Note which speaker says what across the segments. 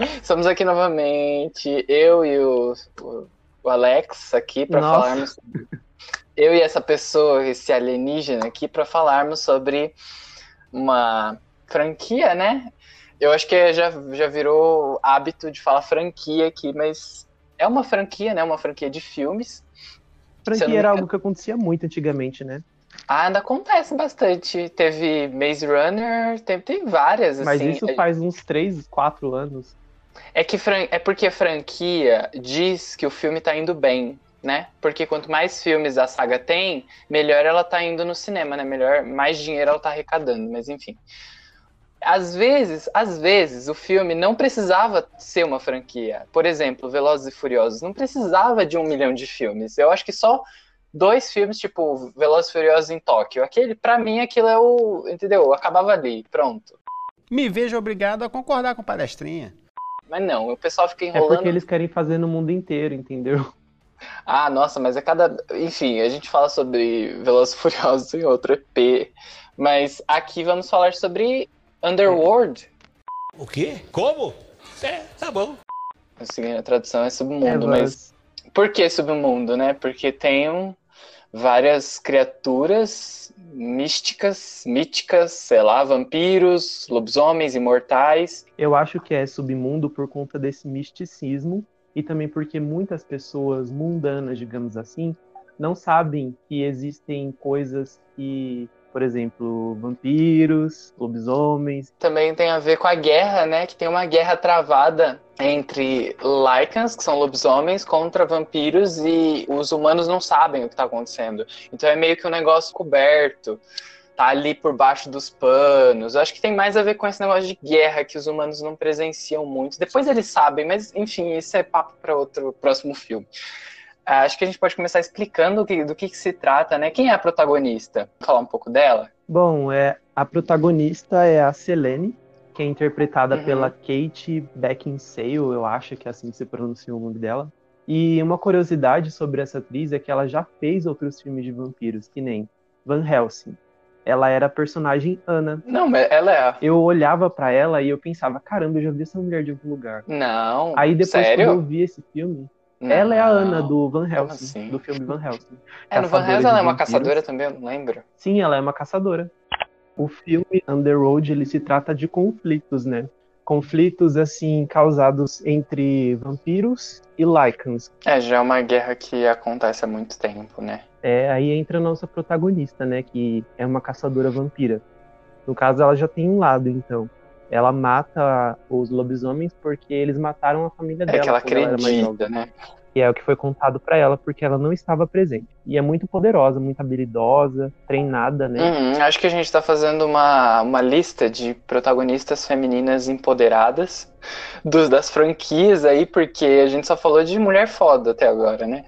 Speaker 1: Estamos aqui novamente, eu e o, o Alex aqui para falarmos. Eu e essa pessoa, esse alienígena aqui, para falarmos sobre uma franquia, né? Eu acho que já, já virou hábito de falar franquia aqui, mas é uma franquia, né? Uma franquia de filmes.
Speaker 2: Franquia era algo que acontecia muito antigamente, né?
Speaker 1: Ah, ainda acontece bastante. Teve Maze Runner, tem, tem várias.
Speaker 2: Mas
Speaker 1: assim.
Speaker 2: isso faz uns 3, 4 anos.
Speaker 1: É, que é porque a franquia diz que o filme tá indo bem, né? Porque quanto mais filmes a saga tem, melhor ela tá indo no cinema, né? Melhor, mais dinheiro ela tá arrecadando, mas enfim. Às vezes, às vezes, o filme não precisava ser uma franquia. Por exemplo, Velozes e Furiosos não precisava de um milhão de filmes. Eu acho que só dois filmes, tipo Velozes e Furiosos em Tóquio. Aquele, para mim, aquilo é o, entendeu? Acabava ali, pronto.
Speaker 3: Me vejo obrigado a concordar com palestrinha.
Speaker 1: Mas não, o pessoal fica enrolando.
Speaker 2: É porque eles querem fazer no mundo inteiro, entendeu?
Speaker 1: Ah, nossa, mas é cada. Enfim, a gente fala sobre Velozes e Furiosos em outro EP. Mas aqui vamos falar sobre Underworld.
Speaker 3: O quê? Como? É, tá bom.
Speaker 1: Assim, a tradução é submundo, é, mas. Por que submundo, né? Porque tem um várias criaturas místicas, míticas, sei lá, vampiros, lobisomens, imortais.
Speaker 2: Eu acho que é submundo por conta desse misticismo e também porque muitas pessoas mundanas, digamos assim, não sabem que existem coisas que por exemplo, vampiros, lobisomens.
Speaker 1: Também tem a ver com a guerra, né? Que tem uma guerra travada entre Lycans, que são lobisomens, contra vampiros e os humanos não sabem o que está acontecendo. Então é meio que um negócio coberto. Tá ali por baixo dos panos. Eu acho que tem mais a ver com esse negócio de guerra que os humanos não presenciam muito. Depois eles sabem, mas enfim, isso é papo para outro próximo filme. Ah, acho que a gente pode começar explicando do que, do que, que se trata, né? Quem é a protagonista? Vou falar um pouco dela?
Speaker 2: Bom, é, a protagonista é a Selene, que é interpretada uhum. pela Kate Beckinsale, eu acho que é assim que se pronuncia o nome dela. E uma curiosidade sobre essa atriz é que ela já fez outros filmes de vampiros, que nem Van Helsing. Ela era a personagem Ana.
Speaker 1: Não, mas ela é.
Speaker 2: Eu olhava para ela e eu pensava, caramba, eu já vi essa mulher de algum lugar.
Speaker 1: Não.
Speaker 2: Aí depois
Speaker 1: sério?
Speaker 2: quando eu vi esse filme, não, ela é a Ana do Van Helsing, assim? do filme Van Helsing.
Speaker 1: É, no Van Helsing ela é uma caçadora também, eu não lembro.
Speaker 2: Sim, ela é uma caçadora. O filme Underworld, ele se trata de conflitos, né? Conflitos, assim, causados entre vampiros e Lycans.
Speaker 1: É, já é uma guerra que acontece há muito tempo, né?
Speaker 2: É, aí entra a nossa protagonista, né? Que é uma caçadora vampira. No caso, ela já tem um lado, então ela mata os lobisomens porque eles mataram a família dela.
Speaker 1: É que ela acredita, né?
Speaker 2: E é o que foi contado para ela porque ela não estava presente. E é muito poderosa, muito habilidosa, treinada, né?
Speaker 1: Uhum, acho que a gente está fazendo uma, uma lista de protagonistas femininas empoderadas dos, das franquias aí, porque a gente só falou de mulher foda até agora, né?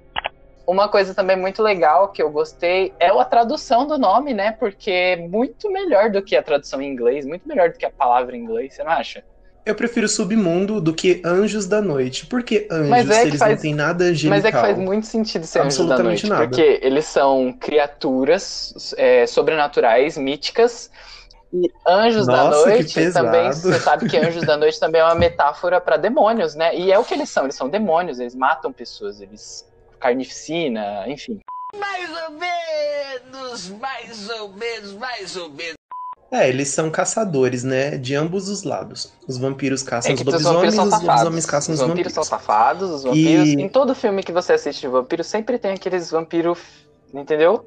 Speaker 1: Uma coisa também muito legal que eu gostei é a tradução do nome, né? Porque é muito melhor do que a tradução em inglês, muito melhor do que a palavra em inglês, você não acha?
Speaker 4: Eu prefiro Submundo do que Anjos da Noite. Por que Anjos? É que eles faz... não têm nada angelical.
Speaker 1: Mas é que faz muito sentido ser Anjos da Noite. Nada. Porque eles são criaturas é, sobrenaturais, míticas. E Anjos Nossa, da Noite também, você sabe que Anjos da Noite também é uma metáfora para demônios, né? E é o que eles são, eles são demônios, eles matam pessoas, eles carnificina, enfim.
Speaker 3: Mais ou menos, mais ou menos, mais ou menos.
Speaker 4: É, eles são caçadores, né? De ambos os lados. Os vampiros caçam é os lobisomens, os, os lobisomens caçam os,
Speaker 1: os vampiros. Os vampiros são safados, os vampiros. E... Em todo filme que você assiste de vampiro, sempre tem aqueles vampiros. Entendeu?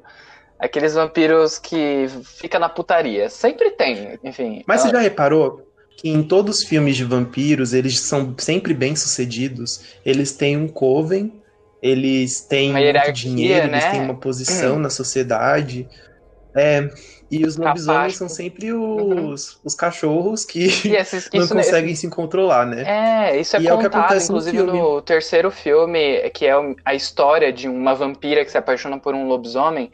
Speaker 1: Aqueles vampiros que fica na putaria. Sempre tem, enfim.
Speaker 4: Mas ela... você já reparou que em todos os filmes de vampiros, eles são sempre bem sucedidos. Eles têm um coven eles têm muito dinheiro, né? eles têm uma posição hum. na sociedade. É, e os lobisomens são sempre os, uhum. os cachorros que esses, não conseguem se controlar, né?
Speaker 1: É, isso é e contado, é o que acontece inclusive no, no, terceiro filme, que é a história de uma vampira que se apaixona por um lobisomem.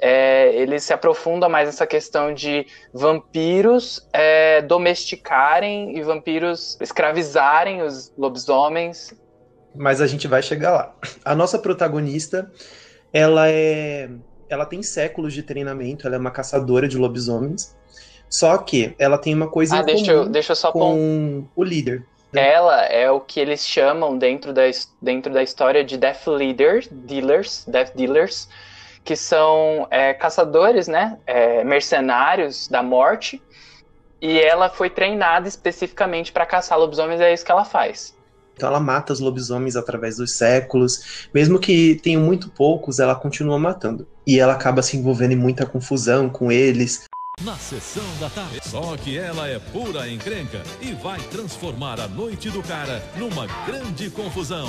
Speaker 1: É, ele se aprofunda mais nessa questão de vampiros é, domesticarem e vampiros escravizarem os lobisomens
Speaker 4: mas a gente vai chegar lá. A nossa protagonista, ela é, ela tem séculos de treinamento, ela é uma caçadora de lobisomens. Só que ela tem uma coisa ah, em
Speaker 1: deixa eu, deixa eu só
Speaker 4: com o líder.
Speaker 1: Ela é o que eles chamam dentro da, dentro da história de Death Leaders, Dealers, Death Dealers, que são é, caçadores, né? É, mercenários da morte. E ela foi treinada especificamente para caçar lobisomens, é isso que ela faz.
Speaker 2: Então ela mata os lobisomens através dos séculos. Mesmo que tenham muito poucos, ela continua matando. E ela acaba se envolvendo em muita confusão com eles.
Speaker 5: Na sessão da tarde. Só que ela é pura encrenca e vai transformar a noite do cara numa grande confusão.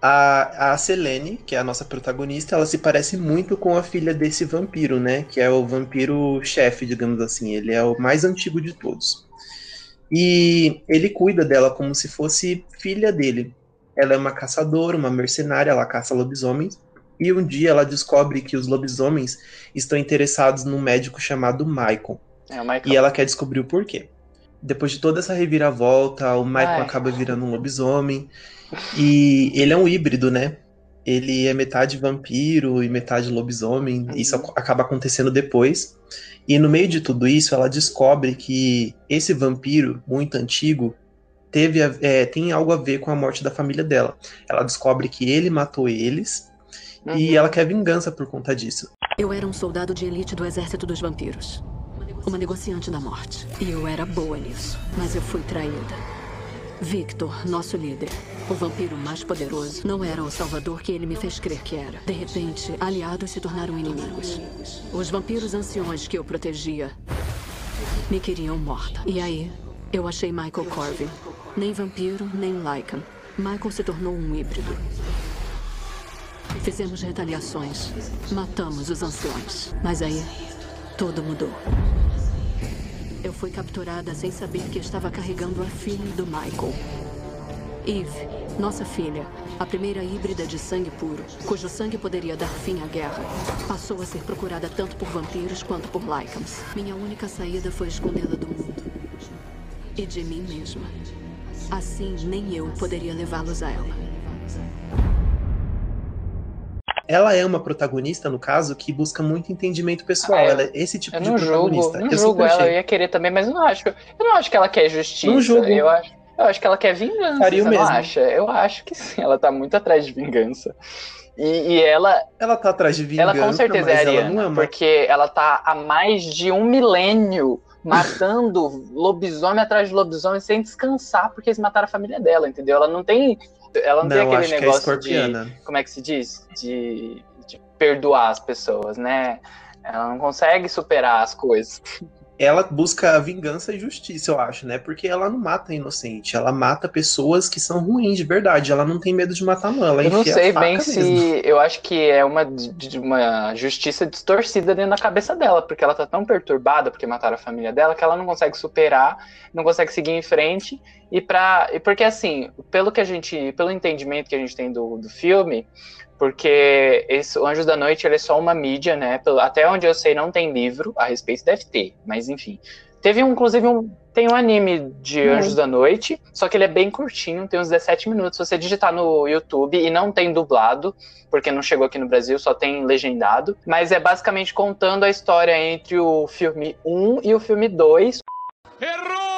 Speaker 2: A, a Selene, que é a nossa protagonista, ela se parece muito com a filha desse vampiro, né? Que é o vampiro chefe, digamos assim. Ele é o mais antigo de todos. E ele cuida dela como se fosse filha dele. Ela é uma caçadora, uma mercenária, ela caça lobisomens. E um dia ela descobre que os lobisomens estão interessados num médico chamado Michael.
Speaker 1: É, Michael.
Speaker 2: E ela quer descobrir o porquê. Depois de toda essa reviravolta, o Michael Ai. acaba virando um lobisomem. E ele é um híbrido, né? Ele é metade vampiro e metade lobisomem. Uhum. Isso acaba acontecendo depois. E no meio de tudo isso, ela descobre que esse vampiro muito antigo teve é, tem algo a ver com a morte da família dela. Ela descobre que ele matou eles uhum. e ela quer vingança por conta disso.
Speaker 6: Eu era um soldado de elite do exército dos vampiros. Uma negociante da morte. E eu era boa nisso. Mas eu fui traída. Victor, nosso líder, o vampiro mais poderoso, não era o salvador que ele me fez crer que era. De repente, aliados se tornaram inimigos. Os vampiros anciões que eu protegia me queriam morta. E aí, eu achei Michael Corvin. Nem vampiro, nem Lycan. Michael se tornou um híbrido. Fizemos retaliações. Matamos os anciões. Mas aí, tudo mudou. Eu fui capturada sem saber que estava carregando a filha do Michael. Eve, nossa filha, a primeira híbrida de sangue puro, cujo sangue poderia dar fim à guerra, passou a ser procurada tanto por vampiros quanto por Lycans. Minha única saída foi escondê-la do mundo. E de mim mesma. Assim, nem eu poderia levá-los a ela
Speaker 2: ela é uma protagonista, no caso, que busca muito entendimento pessoal. Ah, ela é esse tipo
Speaker 1: eu
Speaker 2: de
Speaker 1: não
Speaker 2: protagonista.
Speaker 1: Julgo, não eu julgo ela, eu ia querer também, mas eu não acho. Eu não acho que ela quer justiça. Não julgo. Eu acho, eu acho que ela quer vingança. Faria você mesmo. não acha? Eu acho que sim, ela tá muito atrás de vingança. E, e, ela.
Speaker 2: Ela tá atrás de vingança.
Speaker 1: Ela com certeza é Ariana, ela porque ela tá há mais de um milênio matando lobisomem atrás de lobisomem sem descansar, porque eles mataram a família dela, entendeu? Ela não tem ela não, não tem aquele é negócio é de. Como é que se diz? De, de perdoar as pessoas, né? Ela não consegue superar as coisas
Speaker 2: ela busca vingança e justiça, eu acho, né? Porque ela não mata inocente, ela mata pessoas que são ruins de verdade. Ela não tem medo de matar, não. Ela
Speaker 1: eu não sei bem mesmo. se. Eu acho que é uma, uma justiça distorcida dentro da cabeça dela, porque ela tá tão perturbada porque mataram a família dela que ela não consegue superar, não consegue seguir em frente. E, pra, e porque, assim, pelo que a gente. Pelo entendimento que a gente tem do, do filme porque esse, o Anjos da Noite ele é só uma mídia, né? Até onde eu sei não tem livro a respeito, deve ter, mas enfim. Teve um, inclusive um tem um anime de uhum. Anjos da Noite, só que ele é bem curtinho, tem uns 17 minutos. Se você digitar no YouTube e não tem dublado, porque não chegou aqui no Brasil, só tem legendado, mas é basicamente contando a história entre o filme 1 e o filme 2.
Speaker 5: Errou!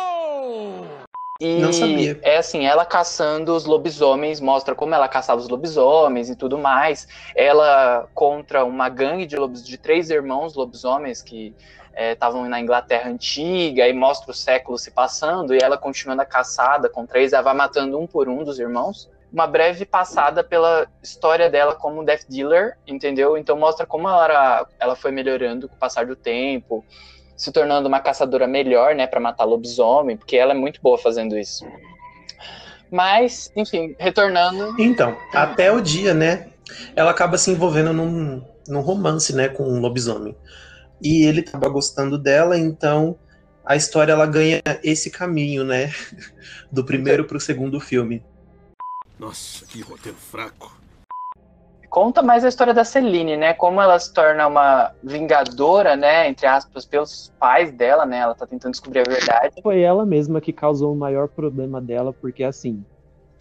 Speaker 1: E não sabia. é assim, ela caçando os lobisomens, mostra como ela caçava os lobisomens e tudo mais. Ela contra uma gangue de lobis, de três irmãos lobisomens que estavam é, na Inglaterra antiga e mostra o século se passando e ela continuando a caçada com três, ela vai matando um por um dos irmãos. Uma breve passada pela história dela como Death Dealer, entendeu? Então mostra como ela, era, ela foi melhorando com o passar do tempo, se tornando uma caçadora melhor, né, para matar lobisomem, porque ela é muito boa fazendo isso. Mas, enfim, retornando.
Speaker 2: Então, até o dia, né, ela acaba se envolvendo num, num romance, né, com um lobisomem. E ele acaba gostando dela, então a história ela ganha esse caminho, né, do primeiro para o segundo filme.
Speaker 5: Nossa, que roteiro fraco
Speaker 1: conta mais a história da Celine, né? Como ela se torna uma vingadora, né? Entre aspas, pelos pais dela, né? Ela tá tentando descobrir a verdade.
Speaker 7: Foi ela mesma que causou o maior problema dela, porque assim,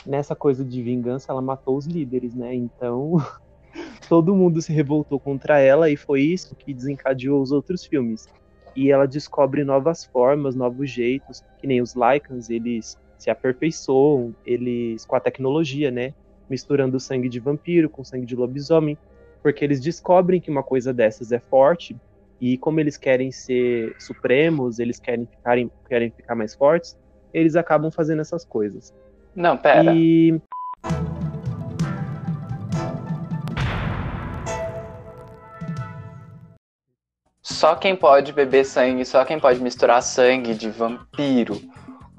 Speaker 7: nessa coisa de vingança, ela matou os líderes, né? Então, todo mundo se revoltou contra ela e foi isso que desencadeou os outros filmes. E ela descobre novas formas, novos jeitos, que nem os Lycans, eles
Speaker 2: se aperfeiçoam, eles com a tecnologia, né? Misturando sangue de vampiro com sangue de lobisomem, porque eles descobrem que uma coisa dessas é forte e como eles querem ser supremos, eles querem, ficarem, querem ficar mais fortes, eles acabam fazendo essas coisas.
Speaker 1: Não, pera.
Speaker 2: E
Speaker 1: só quem pode beber sangue, só quem pode misturar sangue de vampiro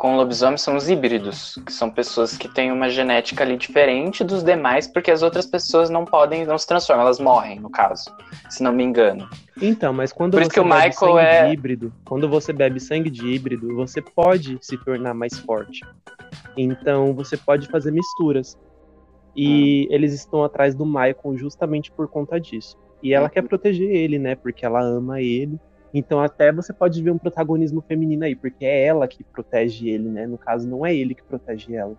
Speaker 1: com lobisomem são os híbridos, que são pessoas que têm uma genética ali diferente dos demais, porque as outras pessoas não podem, não se transformam, elas morrem, no caso, se não me engano.
Speaker 2: Então, mas quando
Speaker 1: Por
Speaker 2: você bebe
Speaker 1: Michael
Speaker 2: sangue
Speaker 1: é-
Speaker 2: de híbrido, quando você bebe sangue de híbrido, você pode se tornar mais forte. Então, você pode fazer misturas. E
Speaker 1: Hum.
Speaker 2: eles estão atrás do Michael justamente por conta disso. E ela
Speaker 1: Uhum.
Speaker 2: quer proteger ele, né? Porque ela ama ele. Então, até você pode ver um protagonismo feminino aí, porque é ela que protege ele, né? No caso, não é ele que protege ela.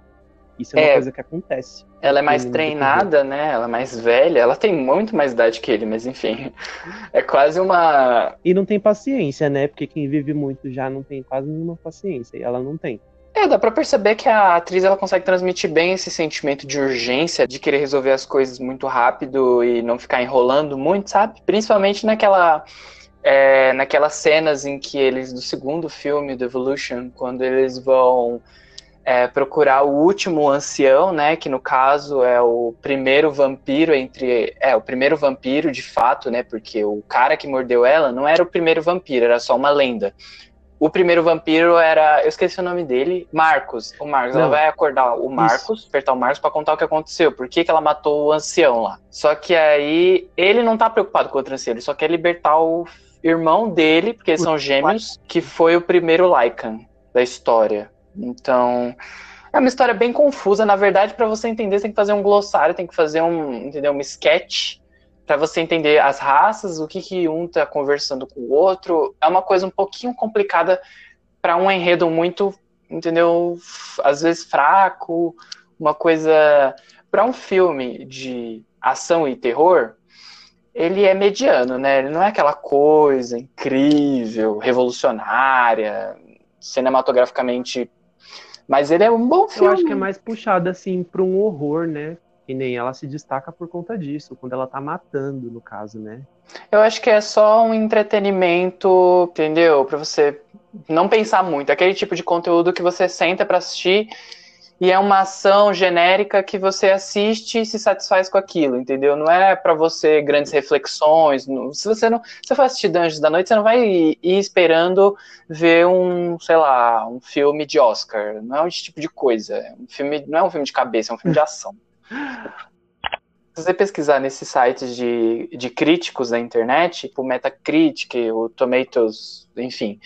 Speaker 2: Isso é uma
Speaker 1: É.
Speaker 2: coisa que acontece.
Speaker 1: Ela é mais treinada, né? Ela é mais velha, ela tem muito mais idade que ele, mas enfim. É quase uma.
Speaker 2: E não tem paciência, né? Porque quem vive muito já não tem quase nenhuma paciência. E ela não tem.
Speaker 1: É, dá pra perceber que a atriz ela consegue transmitir bem esse sentimento de urgência, de querer resolver as coisas muito rápido e não ficar enrolando muito, sabe? Principalmente naquela. É, naquelas cenas em que eles, do segundo filme, do Evolution, quando eles vão é, procurar o último ancião, né? Que no caso é o primeiro vampiro entre. É, o primeiro vampiro de fato, né? Porque o cara que mordeu ela não era o primeiro vampiro, era só uma lenda. O primeiro vampiro era. Eu esqueci o nome dele. Marcos. O Marcos. Ela
Speaker 2: Não.
Speaker 1: vai acordar o Marcos, apertar o Marcos pra contar o que aconteceu. Por que, que ela matou o ancião lá. Só que aí ele não tá preocupado com o outro ancião, ele só quer libertar o irmão dele, porque eles são gêmeos, que foi o primeiro Lycan da história. Então. É uma história bem confusa. Na verdade, pra você entender, você tem que fazer um glossário, tem que fazer um, entendeu? Um sketch Pra você entender as raças, o que, que um tá conversando com o outro. É uma coisa um pouquinho complicada pra um enredo muito, entendeu? Às vezes fraco, uma coisa Pra um filme de ação e terror, ele é mediano, né? Ele não é aquela coisa incrível, revolucionária, cinematograficamente. Mas ele é um bom
Speaker 2: Eu
Speaker 1: filme.
Speaker 2: acho que é mais puxado assim pra um horror, né? E nem ela se destaca por conta disso, quando ela tá matando, no caso, né?
Speaker 1: Eu acho que é só um entretenimento, entendeu? Pra você não pensar muito. Aquele tipo de conteúdo que você senta pra assistir e é uma ação genérica que você assiste e se satisfaz com aquilo, entendeu? Não é pra você grandes reflexões. não- Se você não, se for assistir Dungeons da Noite, você não vai ir ir esperando ver um, sei lá, um filme de Oscar. Não é esse tipo de coisa. É Um filme, não é um filme de cabeça, é um filme de ação. Se você pesquisar nesses sites de, de críticos da internet, tipo o Metacritic, o Tomatoes, enfim,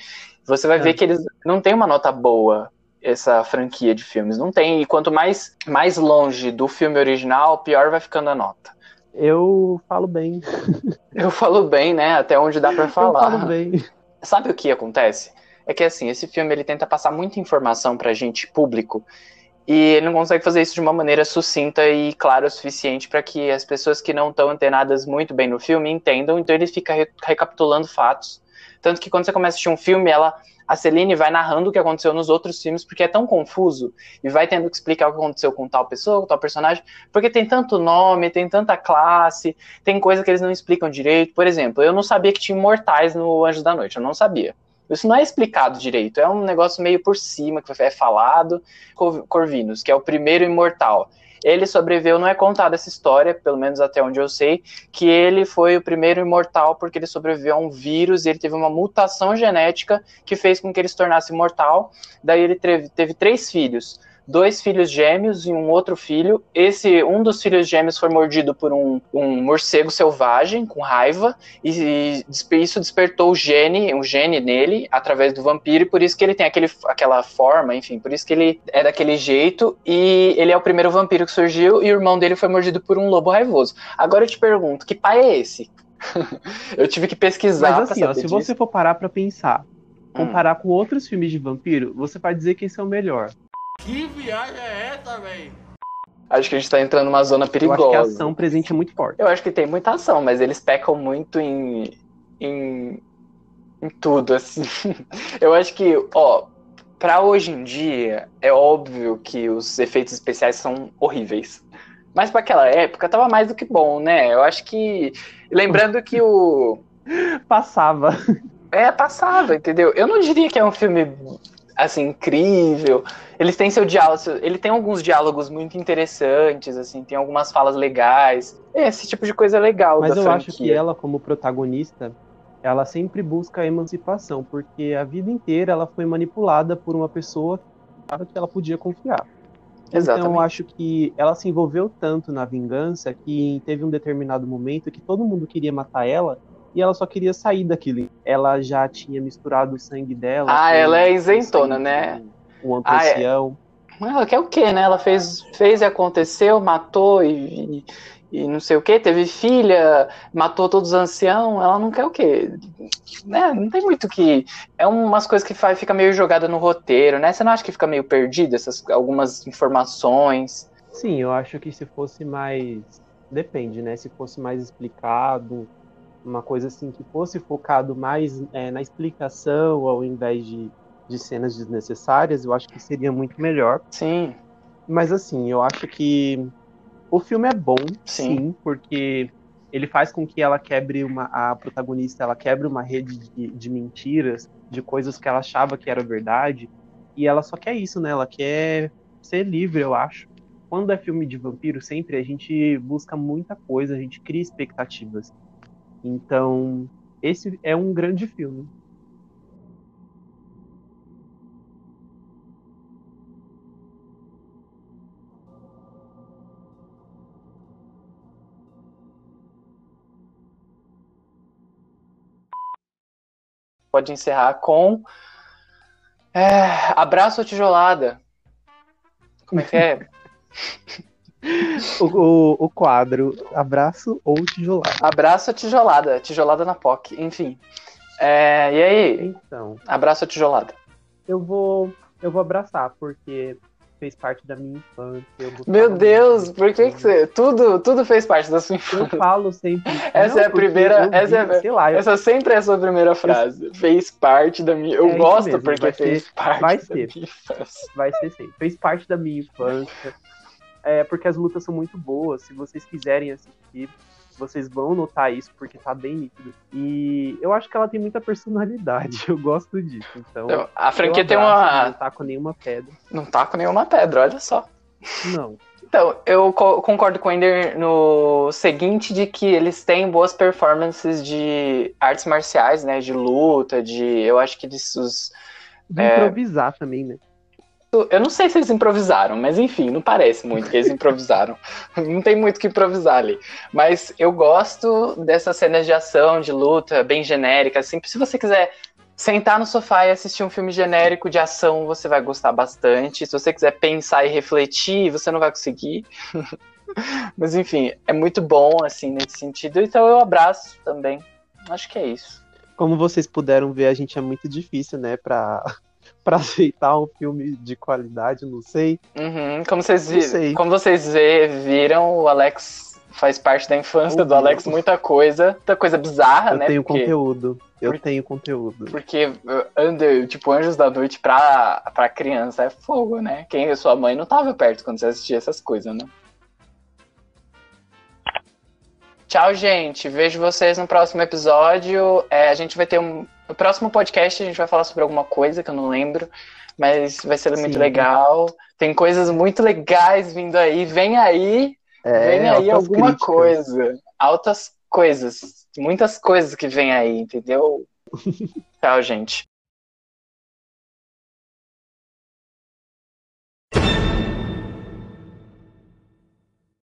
Speaker 1: você vai
Speaker 2: É.
Speaker 1: ver que eles não têm uma nota boa essa franquia de filmes. Não tem. E quanto mais, mais longe do filme original, pior vai ficando a nota.
Speaker 2: Eu falo bem.
Speaker 1: Eu falo bem, né? Até onde dá pra
Speaker 2: Eu
Speaker 1: falar.
Speaker 2: falo bem.
Speaker 1: Sabe o que acontece? É que assim, esse filme ele tenta passar muita informação pra gente público e ele não consegue fazer isso de uma maneira sucinta e clara o suficiente para que as pessoas que não estão antenadas muito bem no filme entendam, então ele fica re- recapitulando fatos. Tanto que quando você começa a assistir um filme, ela a Celine vai narrando o que aconteceu nos outros filmes, porque é tão confuso, e vai tendo que explicar o que aconteceu com tal pessoa, com tal personagem, porque tem tanto nome, tem tanta classe, tem coisa que eles não explicam direito. Por exemplo, eu não sabia que tinha imortais no Anjos da Noite, eu não sabia. Isso não é explicado direito, é um negócio meio por cima que é falado. Cor- Corvinus, que é o primeiro imortal. Ele sobreviveu, não é contada essa história, pelo menos até onde eu sei, que ele foi o primeiro imortal porque ele sobreviveu a um vírus e ele teve uma mutação genética que fez com que ele se tornasse imortal. Daí ele teve, teve três filhos, dois filhos gêmeos e um outro filho. Esse um dos filhos gêmeos foi mordido por um, um morcego selvagem com raiva e, e isso despertou o gene, um gene nele através do vampiro e por isso que ele tem aquele, aquela forma, enfim, por isso que ele é daquele jeito e ele é o primeiro vampiro que surgiu e o irmão dele foi mordido por um lobo raivoso. Agora eu te pergunto, que pai é esse? eu tive que pesquisar
Speaker 2: Mas assim, ó, se
Speaker 1: disso.
Speaker 2: você for parar pra pensar,
Speaker 1: Hum.
Speaker 2: comparar com outros filmes de vampiro, você vai dizer que esse é o melhor.
Speaker 3: Que viagem é essa, velho?
Speaker 1: Acho que a gente tá entrando numa zona
Speaker 2: Eu
Speaker 1: perigosa.
Speaker 2: acho que a ação presente é muito forte.
Speaker 1: Eu acho que tem muita ação, mas eles pecam muito em, em, em tudo, assim. Eu acho que, ó, para hoje em dia, é óbvio que os efeitos especiais são horríveis. Mas para aquela época tava mais do que bom, né? Eu acho que. Lembrando que o.
Speaker 2: Passava.
Speaker 1: É, passava, entendeu? Eu não diria que é um filme assim incrível. Eles têm seu diálogo, ele tem alguns diálogos muito interessantes, assim, tem algumas falas legais. Esse tipo de coisa é legal.
Speaker 2: Mas eu
Speaker 1: franquia.
Speaker 2: acho que ela, como protagonista, ela sempre busca a emancipação, porque a vida inteira ela foi manipulada por uma pessoa que ela podia confiar.
Speaker 1: Exatamente.
Speaker 2: Então eu acho que ela se envolveu tanto na vingança que teve um determinado momento que todo mundo queria matar ela e ela só queria sair daquilo. Ela já tinha misturado o sangue dela.
Speaker 1: Ah, ela é isentona, né?
Speaker 2: Um ancião.
Speaker 1: Ah, é. Ela quer o quê, né? Ela fez, fez e aconteceu, matou e, e e não sei o que, teve filha, matou todos os anciãos, ela não quer o quê? Né? Não tem muito que. É umas coisas que faz, fica meio jogada no roteiro, né? Você não acha que fica meio perdido essas algumas informações?
Speaker 2: Sim, eu acho que se fosse mais. Depende, né? Se fosse mais explicado, uma coisa assim que fosse focado mais é, na explicação ao invés de, de cenas desnecessárias, eu acho que seria muito melhor.
Speaker 1: Sim.
Speaker 2: Mas assim, eu acho que o filme é bom,
Speaker 1: sim,
Speaker 2: sim porque ele faz com que ela quebre uma a protagonista ela quebre uma rede de, de, mentiras de coisas que ela achava que era verdade e ela só quer isso né ela quer ser livre eu acho quando é filme de vampiro sempre a gente busca muita coisa a gente cria expectativas então esse é um grande filme
Speaker 1: pode encerrar com é, abraço a tijolada. Como é que é?
Speaker 2: o, o, o, quadro abraço ou tijolada.
Speaker 1: Abraço a tijolada, tijolada na POC, enfim. É, e aí?
Speaker 2: Então.
Speaker 1: Abraço a tijolada.
Speaker 2: Eu vou, eu vou abraçar porque fez parte da minha infância.
Speaker 1: Meu Deus, por que, que você. Tudo, tudo fez parte da sua infância.
Speaker 2: Eu falo sempre.
Speaker 1: Essa
Speaker 2: não,
Speaker 1: é a primeira.
Speaker 2: Vi,
Speaker 1: essa, é, lá, eu... essa sempre é a sua primeira frase. Fez parte da minha. Eu é gosto mesmo, porque fez ser, parte
Speaker 2: vai
Speaker 1: da
Speaker 2: ser.
Speaker 1: minha infância.
Speaker 2: Vai ser sim. Fez parte da minha infância. É, porque as lutas são muito boas. Se vocês quiserem assistir, vocês vão notar isso porque tá bem nítido. E eu acho que ela tem muita personalidade. Eu gosto disso. Então,
Speaker 1: a franquia tem uma.
Speaker 2: Não tá com nenhuma pedra.
Speaker 1: Não tá com nenhuma pedra, olha só.
Speaker 2: Não.
Speaker 1: Então, eu co concordo com o Ender no seguinte de que eles têm boas performances de artes marciais, né? De luta, de. Eu acho que desses.
Speaker 2: De é... improvisar também, né?
Speaker 1: Eu não sei se eles improvisaram, mas enfim, não parece muito que eles improvisaram. não tem muito que improvisar ali. Mas eu gosto dessas cenas de ação, de luta, bem genéricas. Assim, se você quiser sentar no sofá e assistir um filme genérico de ação, você vai gostar bastante. Se você quiser pensar e refletir, você não vai conseguir. mas enfim, é muito bom assim nesse sentido. Então eu abraço também. Acho que é isso.
Speaker 2: Como vocês puderam ver, a gente é muito difícil, né, para para aceitar um filme de qualidade, não sei.
Speaker 1: Uhum. Como vocês vi... como vocês viram, o Alex faz parte da infância oh, do Alex, Deus. muita coisa, muita coisa bizarra,
Speaker 2: eu
Speaker 1: né?
Speaker 2: Eu tenho porque... conteúdo. Eu tenho conteúdo.
Speaker 1: Porque uh, tipo, Anjos da Noite pra, pra criança é fogo, né? Quem sua mãe não tava perto quando você assistia essas coisas, né? Tchau, gente. Vejo vocês no próximo episódio. É, a gente vai ter um. No próximo podcast a gente vai falar sobre alguma coisa que eu não lembro. Mas vai ser Sim. muito legal. Tem coisas muito legais vindo aí. Vem aí. É, vem aí alguma críticas. coisa. Altas coisas. Muitas coisas que vem aí, entendeu? Tchau, gente.